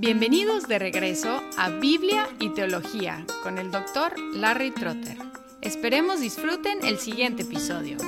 Bienvenidos de regreso a Biblia y Teología con el doctor Larry Trotter. Esperemos disfruten el siguiente episodio.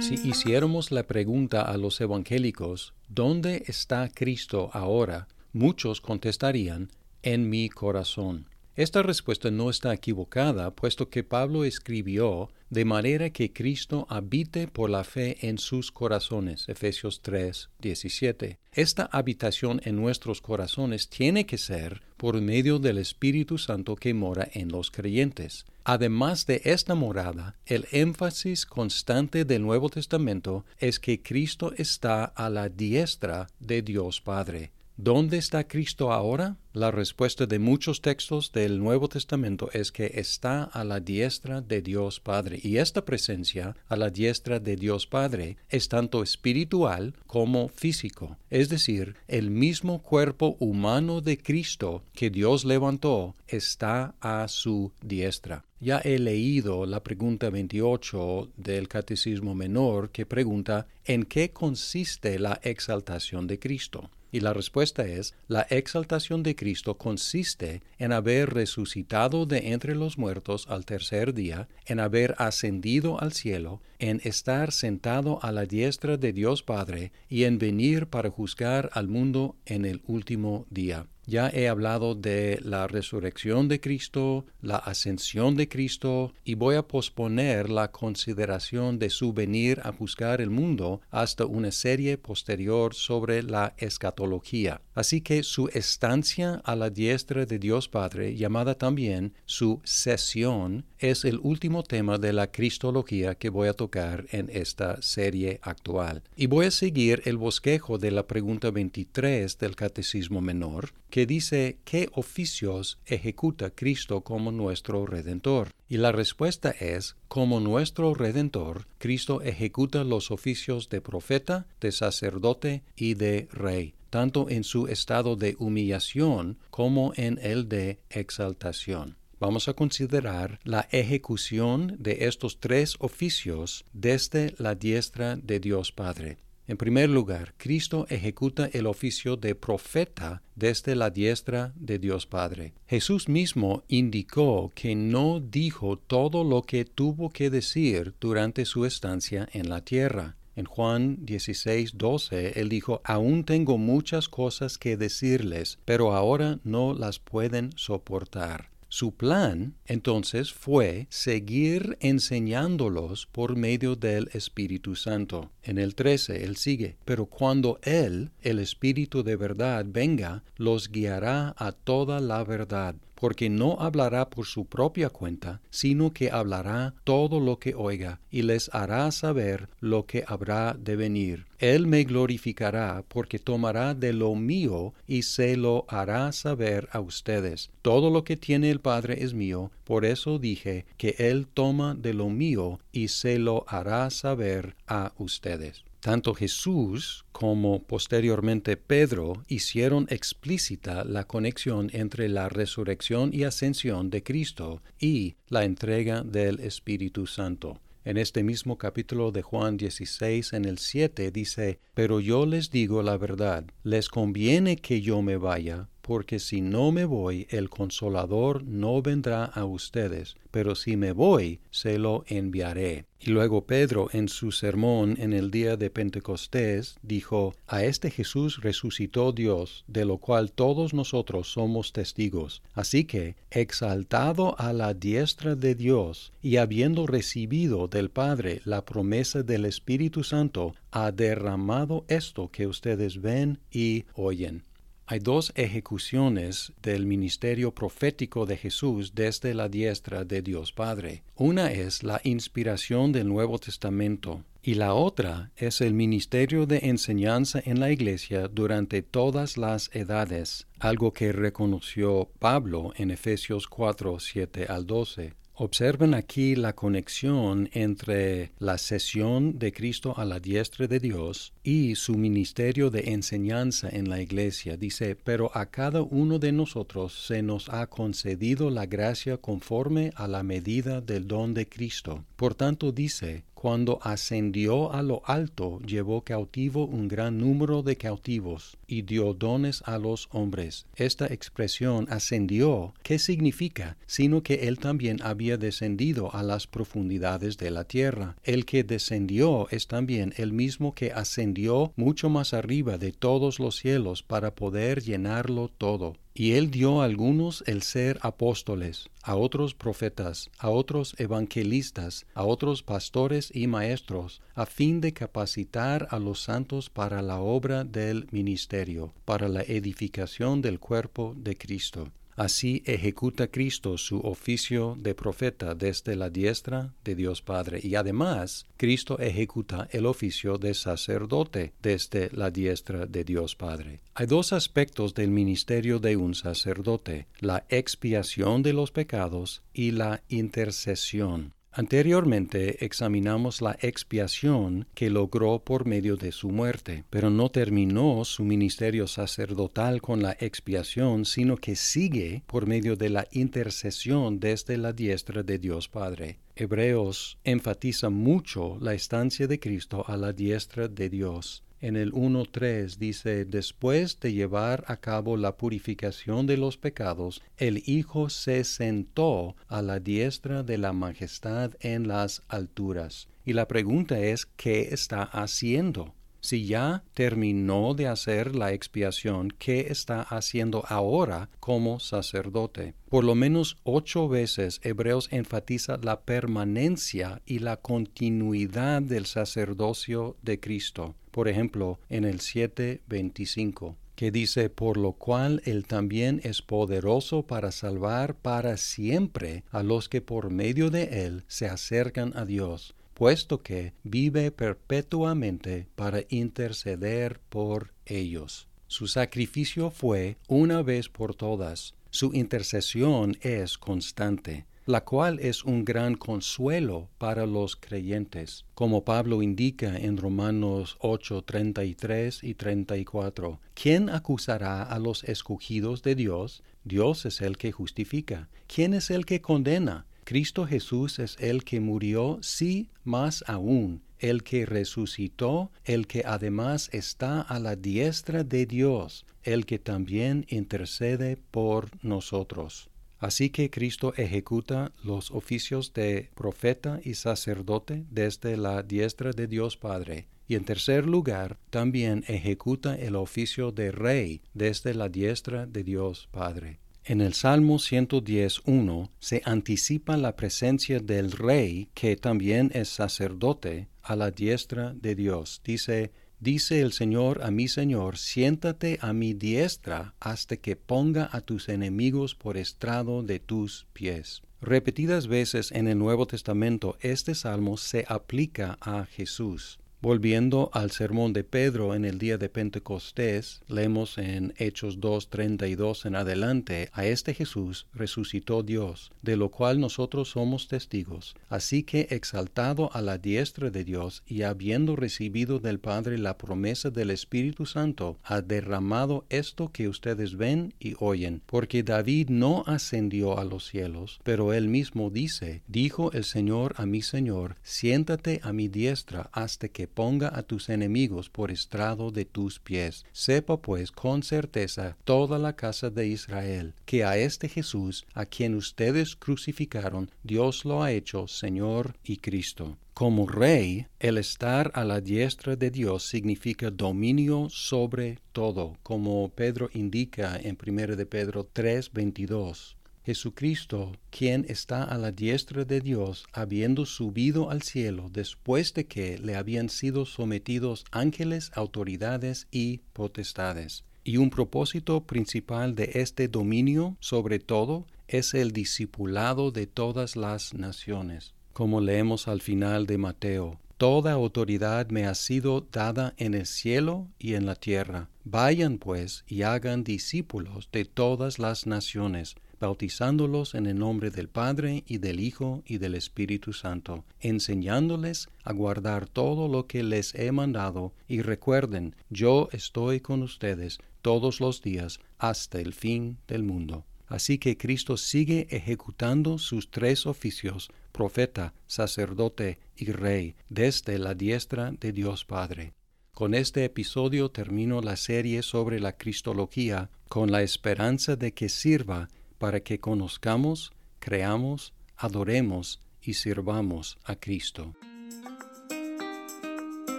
Si hiciéramos la pregunta a los evangélicos, ¿dónde está Cristo ahora? Muchos contestarían, en mi corazón. Esta respuesta no está equivocada, puesto que Pablo escribió de manera que Cristo habite por la fe en sus corazones. Efesios 3, 17. Esta habitación en nuestros corazones tiene que ser por medio del Espíritu Santo que mora en los creyentes. Además de esta morada, el énfasis constante del Nuevo Testamento es que Cristo está a la diestra de Dios Padre. ¿Dónde está Cristo ahora? La respuesta de muchos textos del Nuevo Testamento es que está a la diestra de Dios Padre. Y esta presencia a la diestra de Dios Padre es tanto espiritual como físico. Es decir, el mismo cuerpo humano de Cristo que Dios levantó está a su diestra. Ya he leído la pregunta 28 del Catecismo Menor que pregunta ¿en qué consiste la exaltación de Cristo? Y la respuesta es, la exaltación de Cristo consiste en haber resucitado de entre los muertos al tercer día, en haber ascendido al cielo, en estar sentado a la diestra de Dios Padre y en venir para juzgar al mundo en el último día. Ya he hablado de la resurrección de Cristo, la ascensión de Cristo, y voy a posponer la consideración de su venir a buscar el mundo hasta una serie posterior sobre la escatología. Así que su estancia a la diestra de Dios Padre, llamada también su sesión, es el último tema de la cristología que voy a tocar en esta serie actual. Y voy a seguir el bosquejo de la pregunta 23 del Catecismo Menor, que dice qué oficios ejecuta Cristo como nuestro Redentor. Y la respuesta es, como nuestro Redentor, Cristo ejecuta los oficios de profeta, de sacerdote y de rey, tanto en su estado de humillación como en el de exaltación. Vamos a considerar la ejecución de estos tres oficios desde la diestra de Dios Padre. En primer lugar, Cristo ejecuta el oficio de profeta desde la diestra de Dios Padre. Jesús mismo indicó que no dijo todo lo que tuvo que decir durante su estancia en la tierra. En Juan 16, 12, él dijo, Aún tengo muchas cosas que decirles, pero ahora no las pueden soportar. Su plan, entonces, fue seguir enseñándolos por medio del Espíritu Santo. En el 13, él sigue, pero cuando Él, el Espíritu de verdad, venga, los guiará a toda la verdad porque no hablará por su propia cuenta, sino que hablará todo lo que oiga, y les hará saber lo que habrá de venir. Él me glorificará, porque tomará de lo mío y se lo hará saber a ustedes. Todo lo que tiene el Padre es mío, por eso dije que Él toma de lo mío y se lo hará saber a ustedes. Tanto Jesús como posteriormente Pedro hicieron explícita la conexión entre la resurrección y ascensión de Cristo y la entrega del Espíritu Santo. En este mismo capítulo de Juan 16, en el 7, dice, Pero yo les digo la verdad, les conviene que yo me vaya, porque si no me voy, el consolador no vendrá a ustedes, pero si me voy, se lo enviaré. Y luego Pedro en su sermón en el día de Pentecostés dijo, A este Jesús resucitó Dios, de lo cual todos nosotros somos testigos. Así que, exaltado a la diestra de Dios, y habiendo recibido del Padre la promesa del Espíritu Santo, ha derramado esto que ustedes ven y oyen. Hay dos ejecuciones del ministerio profético de Jesús desde la diestra de Dios Padre. Una es la inspiración del Nuevo Testamento y la otra es el ministerio de enseñanza en la iglesia durante todas las edades, algo que reconoció Pablo en Efesios 4, 7 al 12. Observen aquí la conexión entre la sesión de Cristo a la diestra de Dios y su ministerio de enseñanza en la iglesia. Dice, pero a cada uno de nosotros se nos ha concedido la gracia conforme a la medida del don de Cristo. Por tanto dice, cuando ascendió a lo alto, llevó cautivo un gran número de cautivos y dio dones a los hombres. Esta expresión ascendió, ¿qué significa? Sino que él también había descendido a las profundidades de la tierra. El que descendió es también el mismo que ascendió mucho más arriba de todos los cielos para poder llenarlo todo. Y él dio a algunos el ser apóstoles, a otros profetas, a otros evangelistas, a otros pastores y maestros, a fin de capacitar a los santos para la obra del ministerio, para la edificación del cuerpo de Cristo Así ejecuta Cristo su oficio de profeta desde la diestra de Dios Padre. Y además, Cristo ejecuta el oficio de sacerdote desde la diestra de Dios Padre. Hay dos aspectos del ministerio de un sacerdote, la expiación de los pecados y la intercesión. Anteriormente examinamos la expiación que logró por medio de su muerte, pero no terminó su ministerio sacerdotal con la expiación, sino que sigue por medio de la intercesión desde la diestra de Dios Padre. Hebreos enfatiza mucho la estancia de Cristo a la diestra de Dios en el 1.3 dice, después de llevar a cabo la purificación de los pecados, el Hijo se sentó a la diestra de la majestad en las alturas. Y la pregunta es, ¿qué está haciendo? Si ya terminó de hacer la expiación, ¿qué está haciendo ahora como sacerdote? Por lo menos ocho veces Hebreos enfatiza la permanencia y la continuidad del sacerdocio de Cristo. Por ejemplo, en el 7.25 que dice, por lo cual Él también es poderoso para salvar para siempre a los que por medio de Él se acercan a Dios puesto que vive perpetuamente para interceder por ellos. Su sacrificio fue una vez por todas. Su intercesión es constante, la cual es un gran consuelo para los creyentes, como Pablo indica en Romanos 8, 33 y 34. ¿Quién acusará a los escogidos de Dios? Dios es el que justifica. ¿Quién es el que condena? Cristo Jesús es el que murió, sí, más aún, el que resucitó, el que además está a la diestra de Dios, el que también intercede por nosotros. Así que Cristo ejecuta los oficios de profeta y sacerdote desde la diestra de Dios Padre. Y en tercer lugar, también ejecuta el oficio de rey desde la diestra de Dios Padre. En el Salmo 110.1 se anticipa la presencia del Rey, que también es sacerdote, a la diestra de Dios. Dice, Dice el Señor a mi Señor, siéntate a mi diestra hasta que ponga a tus enemigos por estrado de tus pies. Repetidas veces en el Nuevo Testamento este salmo se aplica a Jesús. Volviendo al sermón de Pedro en el día de Pentecostés, leemos en Hechos 2.32 en adelante, a este Jesús resucitó Dios, de lo cual nosotros somos testigos. Así que exaltado a la diestra de Dios y habiendo recibido del Padre la promesa del Espíritu Santo, ha derramado esto que ustedes ven y oyen, porque David no ascendió a los cielos, pero él mismo dice, dijo el Señor a mi Señor, siéntate a mi diestra hasta que ponga a tus enemigos por estrado de tus pies. Sepa pues con certeza toda la casa de Israel, que a este Jesús, a quien ustedes crucificaron, Dios lo ha hecho Señor y Cristo. Como rey, el estar a la diestra de Dios significa dominio sobre todo, como Pedro indica en 1 de Pedro 3:22. Jesucristo, quien está a la diestra de Dios, habiendo subido al cielo después de que le habían sido sometidos ángeles, autoridades y potestades. Y un propósito principal de este dominio, sobre todo, es el discipulado de todas las naciones, como leemos al final de Mateo. Toda autoridad me ha sido dada en el cielo y en la tierra. Vayan pues y hagan discípulos de todas las naciones bautizándolos en el nombre del Padre y del Hijo y del Espíritu Santo, enseñándoles a guardar todo lo que les he mandado, y recuerden, yo estoy con ustedes todos los días hasta el fin del mundo. Así que Cristo sigue ejecutando sus tres oficios, profeta, sacerdote y rey, desde la diestra de Dios Padre. Con este episodio termino la serie sobre la Cristología con la esperanza de que sirva para que conozcamos, creamos, adoremos y sirvamos a Cristo.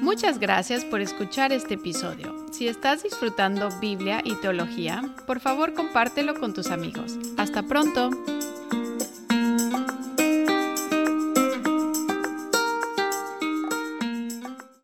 Muchas gracias por escuchar este episodio. Si estás disfrutando Biblia y teología, por favor compártelo con tus amigos. Hasta pronto.